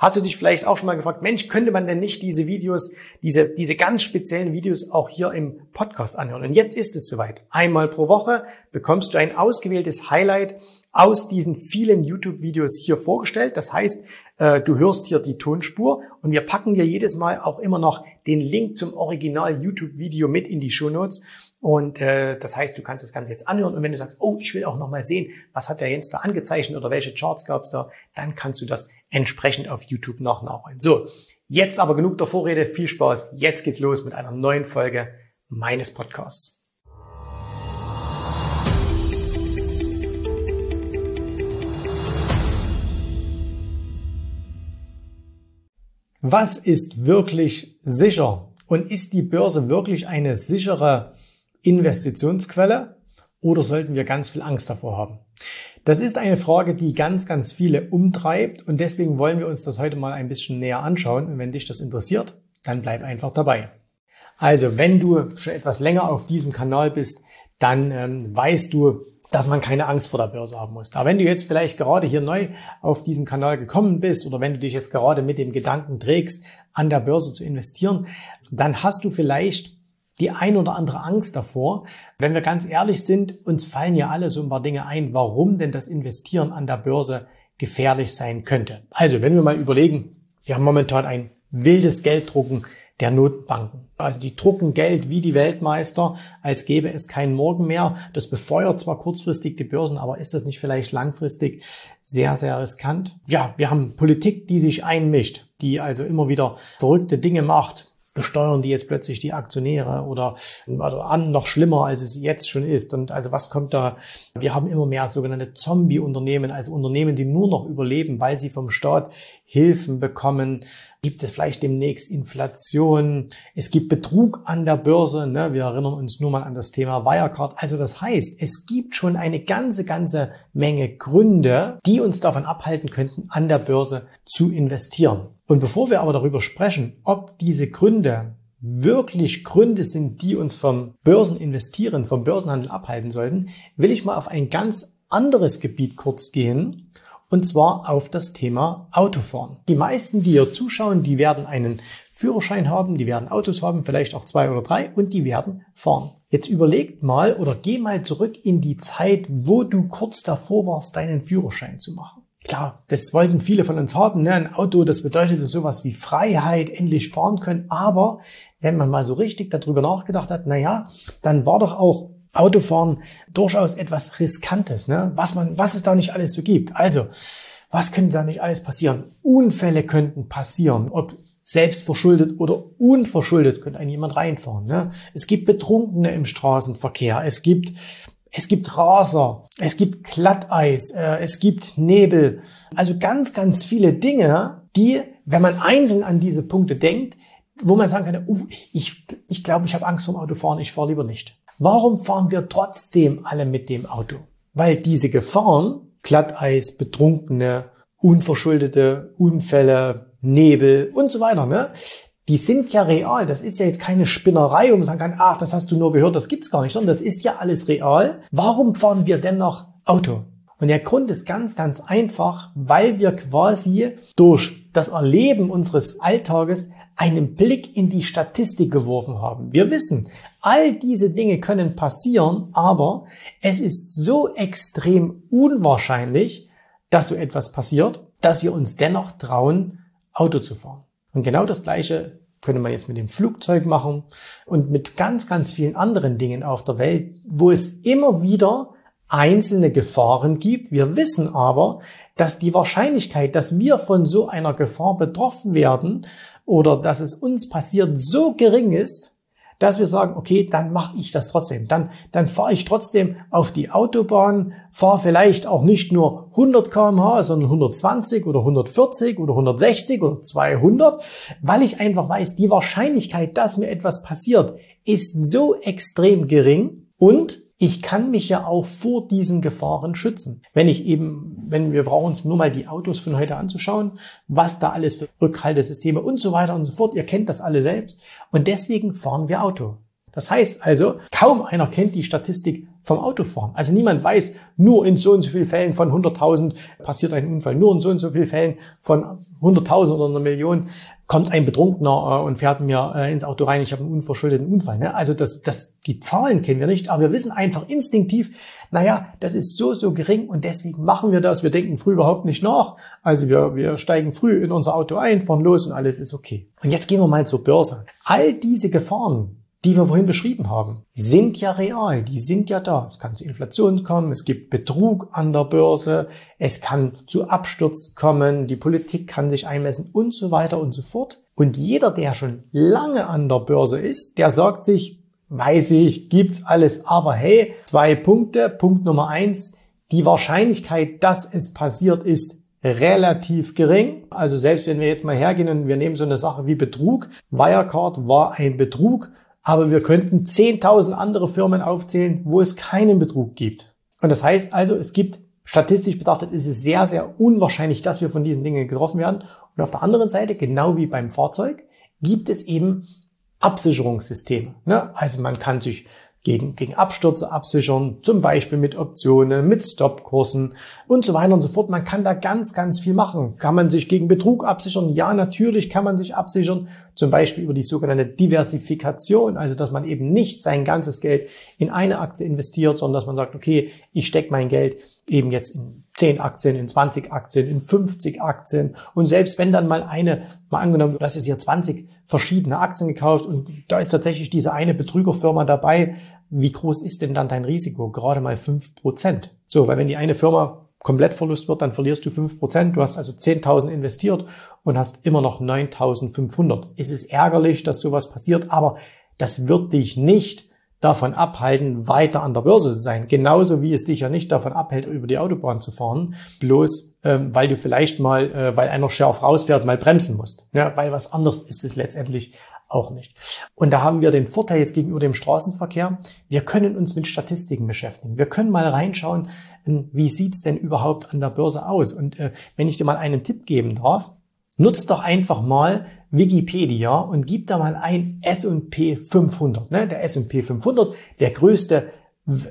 hast du dich vielleicht auch schon mal gefragt, Mensch, könnte man denn nicht diese Videos, diese, diese ganz speziellen Videos auch hier im Podcast anhören? Und jetzt ist es soweit. Einmal pro Woche bekommst du ein ausgewähltes Highlight aus diesen vielen YouTube-Videos hier vorgestellt. Das heißt, äh, du hörst hier die Tonspur und wir packen dir jedes Mal auch immer noch den Link zum Original YouTube-Video mit in die Show Notes. Und äh, das heißt, du kannst das Ganze jetzt anhören und wenn du sagst, oh, ich will auch noch mal sehen, was hat der Jens da angezeichnet oder welche Charts gab es da, dann kannst du das entsprechend auf YouTube noch nachholen. So, jetzt aber genug der Vorrede, viel Spaß. Jetzt geht's los mit einer neuen Folge meines Podcasts. Was ist wirklich sicher? Und ist die Börse wirklich eine sichere Investitionsquelle? Oder sollten wir ganz viel Angst davor haben? Das ist eine Frage, die ganz, ganz viele umtreibt und deswegen wollen wir uns das heute mal ein bisschen näher anschauen. Und wenn dich das interessiert, dann bleib einfach dabei. Also, wenn du schon etwas länger auf diesem Kanal bist, dann ähm, weißt du, dass man keine Angst vor der Börse haben muss. Aber wenn du jetzt vielleicht gerade hier neu auf diesen Kanal gekommen bist oder wenn du dich jetzt gerade mit dem Gedanken trägst, an der Börse zu investieren, dann hast du vielleicht die ein oder andere Angst davor. Wenn wir ganz ehrlich sind, uns fallen ja alle so ein paar Dinge ein, warum denn das Investieren an der Börse gefährlich sein könnte. Also, wenn wir mal überlegen, wir haben momentan ein wildes Gelddrucken der Notenbanken. Also die drucken Geld wie die Weltmeister, als gäbe es keinen Morgen mehr. Das befeuert zwar kurzfristig die Börsen, aber ist das nicht vielleicht langfristig sehr, sehr riskant? Ja, wir haben Politik, die sich einmischt, die also immer wieder verrückte Dinge macht besteuern die jetzt plötzlich die Aktionäre oder, oder an, noch schlimmer, als es jetzt schon ist. Und also was kommt da? Wir haben immer mehr sogenannte Zombie-Unternehmen, also Unternehmen, die nur noch überleben, weil sie vom Staat Hilfen bekommen. Gibt es vielleicht demnächst Inflation? Es gibt Betrug an der Börse. Ne? Wir erinnern uns nur mal an das Thema Wirecard. Also das heißt, es gibt schon eine ganze, ganze Menge Gründe, die uns davon abhalten könnten, an der Börse zu investieren. Und bevor wir aber darüber sprechen, ob diese Gründe wirklich Gründe sind, die uns vom Börseninvestieren, vom Börsenhandel abhalten sollten, will ich mal auf ein ganz anderes Gebiet kurz gehen, und zwar auf das Thema Autofahren. Die meisten, die hier zuschauen, die werden einen Führerschein haben, die werden Autos haben, vielleicht auch zwei oder drei, und die werden fahren. Jetzt überlegt mal oder geh mal zurück in die Zeit, wo du kurz davor warst, deinen Führerschein zu machen. Klar, das wollten viele von uns haben. Ne? Ein Auto, das bedeutete sowas wie Freiheit, endlich fahren können. Aber wenn man mal so richtig darüber nachgedacht hat, na ja, dann war doch auch Autofahren durchaus etwas Riskantes, ne? was man, was es da nicht alles so gibt. Also, was könnte da nicht alles passieren? Unfälle könnten passieren, ob selbst verschuldet oder unverschuldet könnte ein jemand reinfahren. Ne? Es gibt Betrunkene im Straßenverkehr. Es gibt es gibt Raser, es gibt Glatteis, äh, es gibt Nebel. Also ganz, ganz viele Dinge, die, wenn man einzeln an diese Punkte denkt, wo man sagen kann, uh, ich, ich glaube, ich habe Angst vom Autofahren, ich fahre lieber nicht. Warum fahren wir trotzdem alle mit dem Auto? Weil diese Gefahren, Glatteis, Betrunkene, unverschuldete Unfälle, Nebel und so weiter, ne, die sind ja real. Das ist ja jetzt keine Spinnerei, wo man sagen kann, ach, das hast du nur gehört, das gibt's gar nicht, sondern das ist ja alles real. Warum fahren wir denn noch Auto? Und der Grund ist ganz, ganz einfach, weil wir quasi durch das Erleben unseres Alltages einen Blick in die Statistik geworfen haben. Wir wissen, all diese Dinge können passieren, aber es ist so extrem unwahrscheinlich, dass so etwas passiert, dass wir uns dennoch trauen, Auto zu fahren. Und genau das Gleiche könnte man jetzt mit dem Flugzeug machen und mit ganz, ganz vielen anderen Dingen auf der Welt, wo es immer wieder einzelne Gefahren gibt. Wir wissen aber, dass die Wahrscheinlichkeit, dass wir von so einer Gefahr betroffen werden oder dass es uns passiert, so gering ist, dass wir sagen, okay, dann mache ich das trotzdem. Dann, dann fahre ich trotzdem auf die Autobahn, fahre vielleicht auch nicht nur 100 kmh, sondern 120 oder 140 oder 160 oder 200, weil ich einfach weiß, die Wahrscheinlichkeit, dass mir etwas passiert, ist so extrem gering und ich kann mich ja auch vor diesen Gefahren schützen. Wenn ich eben, wenn wir brauchen uns nur mal die Autos von heute anzuschauen, was da alles für Rückhaltesysteme und so weiter und so fort. Ihr kennt das alle selbst. Und deswegen fahren wir Auto. Das heißt also, kaum einer kennt die Statistik vom Autofahren. Also niemand weiß, nur in so und so vielen Fällen von 100.000 passiert ein Unfall, nur in so und so vielen Fällen von 100.000 oder einer Million kommt ein Betrunkener äh, und fährt mir äh, ins Auto rein, ich habe einen unverschuldeten Unfall. Ne? Also das, das, die Zahlen kennen wir nicht, aber wir wissen einfach instinktiv, naja, das ist so, so gering und deswegen machen wir das. Wir denken früh überhaupt nicht nach. Also wir, wir steigen früh in unser Auto ein, fahren los und alles ist okay. Und jetzt gehen wir mal zur Börse. All diese Gefahren, die wir vorhin beschrieben haben, sind ja real, die sind ja da. Es kann zu Inflation kommen, es gibt Betrug an der Börse, es kann zu Absturz kommen, die Politik kann sich einmessen und so weiter und so fort. Und jeder, der schon lange an der Börse ist, der sagt sich, weiß ich, gibt's alles, aber hey, zwei Punkte. Punkt Nummer eins, die Wahrscheinlichkeit, dass es passiert ist, relativ gering. Also selbst wenn wir jetzt mal hergehen und wir nehmen so eine Sache wie Betrug, Wirecard war ein Betrug, aber wir könnten 10.000 andere Firmen aufzählen, wo es keinen Betrug gibt. Und das heißt also, es gibt statistisch betrachtet ist es sehr, sehr unwahrscheinlich, dass wir von diesen Dingen getroffen werden. Und auf der anderen Seite, genau wie beim Fahrzeug, gibt es eben Absicherungssysteme. Ne? Also man kann sich gegen, gegen Abstürze absichern, zum Beispiel mit Optionen, mit Stopkursen und so weiter und so fort. Man kann da ganz, ganz viel machen. Kann man sich gegen Betrug absichern? Ja, natürlich kann man sich absichern, zum Beispiel über die sogenannte Diversifikation, also dass man eben nicht sein ganzes Geld in eine Aktie investiert, sondern dass man sagt, okay, ich stecke mein Geld eben jetzt in 10 Aktien, in 20 Aktien, in 50 Aktien und selbst wenn dann mal eine, mal angenommen, du hast jetzt hier 20 verschiedene Aktien gekauft und da ist tatsächlich diese eine Betrügerfirma dabei. Wie groß ist denn dann dein Risiko? Gerade mal fünf Prozent. So, weil wenn die eine Firma komplett Verlust wird, dann verlierst du fünf Prozent. Du hast also 10.000 investiert und hast immer noch 9.500. Es ist ärgerlich, dass sowas passiert, aber das wird dich nicht davon abhalten, weiter an der Börse zu sein. Genauso wie es dich ja nicht davon abhält, über die Autobahn zu fahren, bloß ähm, weil du vielleicht mal, äh, weil einer scharf rausfährt, mal bremsen musst. Ja, weil was anderes ist es letztendlich auch nicht. Und da haben wir den Vorteil jetzt gegenüber dem Straßenverkehr. Wir können uns mit Statistiken beschäftigen. Wir können mal reinschauen, ähm, wie sieht's denn überhaupt an der Börse aus? Und äh, wenn ich dir mal einen Tipp geben darf, nutzt doch einfach mal Wikipedia und gib da mal ein S&P 500. Ne? Der S&P 500, der größte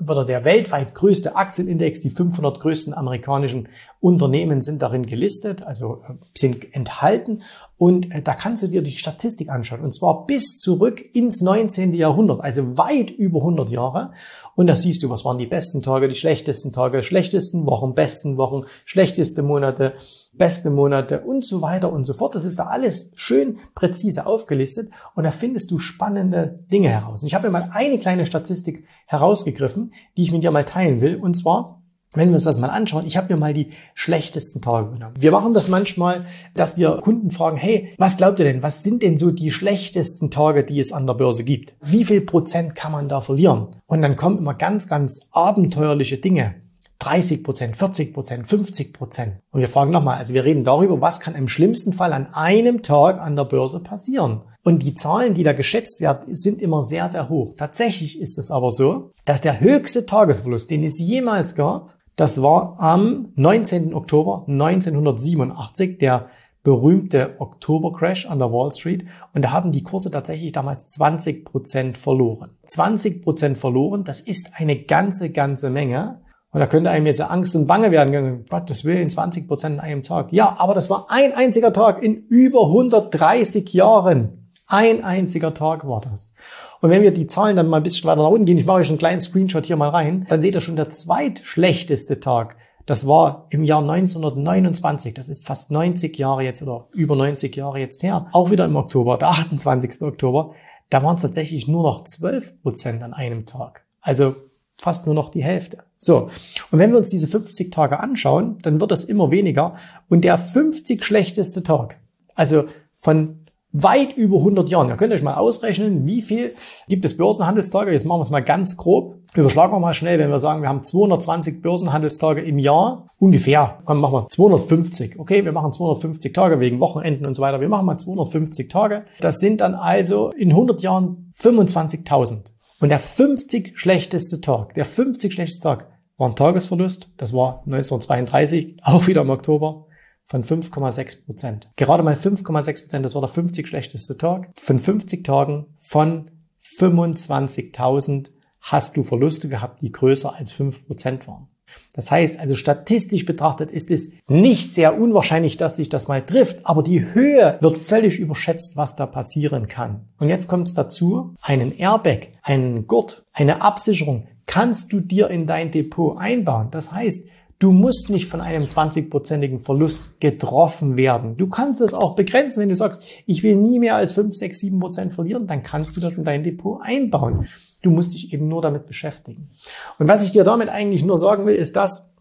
oder der weltweit größte Aktienindex, die 500 größten amerikanischen Unternehmen sind darin gelistet, also äh, sind enthalten. Und äh, da kannst du dir die Statistik anschauen. Und zwar bis zurück ins 19. Jahrhundert, also weit über 100 Jahre. Und da siehst du, was waren die besten Tage, die schlechtesten Tage, schlechtesten Wochen, besten Wochen, schlechteste Monate, beste Monate und so weiter und so fort. Das ist da alles schön präzise aufgelistet. Und da findest du spannende Dinge heraus. Und ich habe mir mal eine kleine Statistik herausgegriffen, die ich mit dir mal teilen will. Und zwar wenn wir uns das mal anschauen, ich habe mir mal die schlechtesten Tage genommen. Wir machen das manchmal, dass wir Kunden fragen, hey, was glaubt ihr denn, was sind denn so die schlechtesten Tage, die es an der Börse gibt? Wie viel Prozent kann man da verlieren? Und dann kommen immer ganz, ganz abenteuerliche Dinge. 30 Prozent, 40 Prozent, 50 Prozent. Und wir fragen nochmal, also wir reden darüber, was kann im schlimmsten Fall an einem Tag an der Börse passieren? Und die Zahlen, die da geschätzt werden, sind immer sehr, sehr hoch. Tatsächlich ist es aber so, dass der höchste Tagesverlust, den es jemals gab, das war am 19. Oktober 1987 der berühmte Oktober-Crash an der Wall Street. Und da haben die Kurse tatsächlich damals 20 Prozent verloren. 20 Prozent verloren, das ist eine ganze, ganze Menge. Und da könnte einem jetzt Angst und Bange werden. Gottes Willen, 20 Prozent an einem Tag. Ja, aber das war ein einziger Tag in über 130 Jahren. Ein einziger Tag war das. Und wenn wir die Zahlen dann mal ein bisschen weiter nach unten gehen, ich mache euch einen kleinen Screenshot hier mal rein, dann seht ihr schon der zweitschlechteste Tag. Das war im Jahr 1929. Das ist fast 90 Jahre jetzt oder über 90 Jahre jetzt her. Auch wieder im Oktober, der 28. Oktober. Da waren es tatsächlich nur noch 12 Prozent an einem Tag. Also fast nur noch die Hälfte. So. Und wenn wir uns diese 50 Tage anschauen, dann wird das immer weniger. Und der 50 schlechteste Tag, also von weit über 100 Jahren. Ihr könnt euch mal ausrechnen, wie viel gibt es Börsenhandelstage. Jetzt machen wir es mal ganz grob. Überschlagen wir mal schnell, wenn wir sagen, wir haben 220 Börsenhandelstage im Jahr. Ungefähr. Komm, machen wir 250. Okay, wir machen 250 Tage wegen Wochenenden und so weiter. Wir machen mal 250 Tage. Das sind dann also in 100 Jahren 25.000. Und der 50 schlechteste Tag, der 50 schlechteste Tag war ein Tagesverlust. Das war 1932, auch wieder im Oktober von 5,6 Prozent. Gerade mal 5,6 Prozent, das war der 50 schlechteste Tag. Von 50 Tagen von 25.000 hast du Verluste gehabt, die größer als 5 Prozent waren. Das heißt, also statistisch betrachtet ist es nicht sehr unwahrscheinlich, dass sich das mal trifft, aber die Höhe wird völlig überschätzt, was da passieren kann. Und jetzt kommt es dazu, einen Airbag, einen Gurt, eine Absicherung kannst du dir in dein Depot einbauen. Das heißt, Du musst nicht von einem 20-prozentigen Verlust getroffen werden. Du kannst es auch begrenzen, wenn du sagst, ich will nie mehr als 5, 6, 7 Prozent verlieren, dann kannst du das in dein Depot einbauen. Du musst dich eben nur damit beschäftigen. Und was ich dir damit eigentlich nur sagen will, ist das,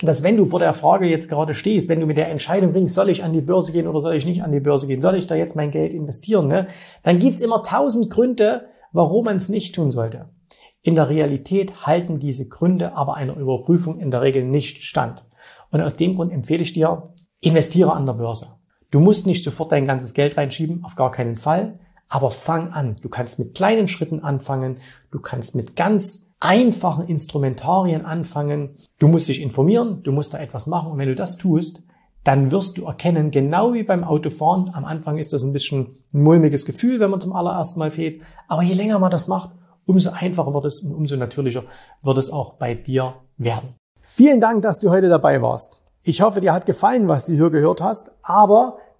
dass wenn du vor der Frage jetzt gerade stehst, wenn du mit der Entscheidung ringst, soll ich an die Börse gehen oder soll ich nicht an die Börse gehen, soll ich da jetzt mein Geld investieren, ne? dann gibt's immer tausend Gründe, warum man es nicht tun sollte. In der Realität halten diese Gründe aber einer Überprüfung in der Regel nicht stand. Und aus dem Grund empfehle ich dir, investiere an der Börse. Du musst nicht sofort dein ganzes Geld reinschieben, auf gar keinen Fall, aber fang an. Du kannst mit kleinen Schritten anfangen, du kannst mit ganz einfachen Instrumentarien anfangen. Du musst dich informieren, du musst da etwas machen und wenn du das tust, dann wirst du erkennen, genau wie beim Autofahren, am Anfang ist das ein bisschen ein mulmiges Gefühl, wenn man zum allerersten Mal fährt, aber je länger man das macht, umso einfacher wird es und umso natürlicher wird es auch bei dir werden. Vielen Dank, dass du heute dabei warst. Ich hoffe, dir hat gefallen, was du hier gehört hast, aber